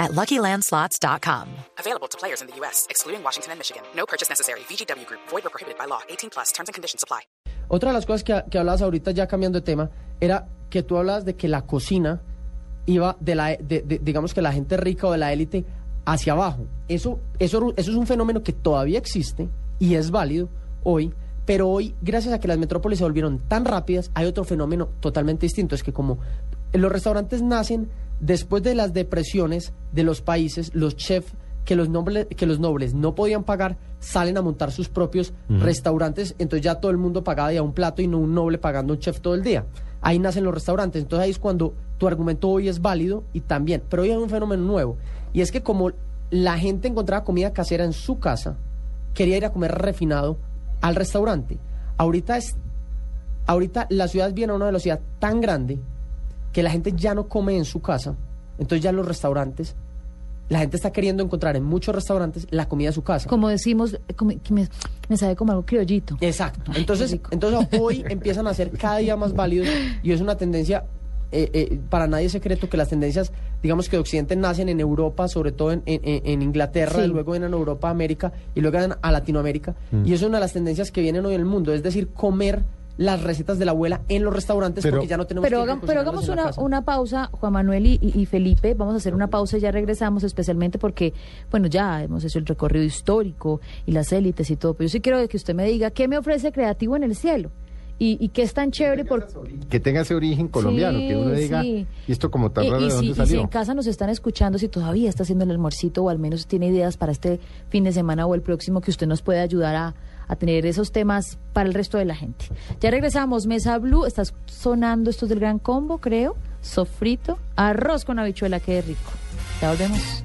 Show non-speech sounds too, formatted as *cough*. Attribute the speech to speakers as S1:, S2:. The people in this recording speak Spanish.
S1: at LuckyLandSlots.com.
S2: Available to players in the U.S., excluding Washington and Michigan. No purchase necessary. VGW Group, void or prohibited by law. 18 plus terms and conditions apply.
S3: Otra de las cosas que, que hablabas ahorita, ya cambiando de tema, era que tú hablabas de que la cocina iba de la, de, de- digamos que la gente rica o de la élite hacia abajo. Eso, eso, eso es un fenómeno que todavía existe y es válido hoy, pero hoy, gracias a que las metrópolis se volvieron tan rápidas, hay otro fenómeno totalmente distinto. Es que como los restaurantes nacen después de las depresiones de los países, los chefs que los, nobles, que los nobles no podían pagar salen a montar sus propios restaurantes, entonces ya todo el mundo pagaba ya un plato y no un noble pagando un chef todo el día. Ahí nacen los restaurantes, entonces ahí es cuando tu argumento hoy es válido y también, pero hoy hay un fenómeno nuevo, y es que como la gente encontraba comida casera en su casa, quería ir a comer refinado al restaurante. Ahorita es ahorita la ciudad viene a una velocidad tan grande que la gente ya no come en su casa, entonces ya los restaurantes, la gente está queriendo encontrar en muchos restaurantes la comida de su casa.
S4: Como decimos, como- que me, me sabe como algo criollito.
S3: Exacto.
S4: Ay,
S3: Entonces, entonces *laughs* hoy empiezan a ser cada día más válidos y es una tendencia, eh, eh, para nadie es secreto que las tendencias, digamos que de Occidente nacen en Europa, sobre todo en, en- en Inglaterra,
S4: Sí.
S3: luego vienen a Europa, América y luego vienen a Latinoamérica. Y es una de las tendencias que vienen hoy en el mundo, es decir, comer las recetas de la abuela en los restaurantes
S5: Pero-
S3: porque ya no tenemos
S4: Pero, pero hagamos una, una pausa, Juan Manuel y, y- y Felipe. Vamos a hacer una pausa y ya regresamos, especialmente porque, bueno, ya hemos hecho el recorrido histórico y las élites y todo. Pero yo sí quiero que usted me diga qué me ofrece creativo en el cielo y, y qué es tan chévere por.
S5: Que tenga ese origen colombiano,
S4: Sí,
S5: que uno diga,
S4: sí.
S5: ¿y esto como tan
S4: Y-
S5: raro
S4: y
S5: de
S4: si,
S5: dónde
S4: y si
S5: salió?
S4: en casa nos están escuchando, si todavía está haciendo el almuercito o al menos tiene ideas para este fin de semana o el próximo que usted nos puede ayudar a, a tener esos temas para el resto de la gente. Ya regresamos, Mesa Blue, está sonando esto del gran combo, creo, sofrito, arroz con habichuela, qué rico. Ya volvemos.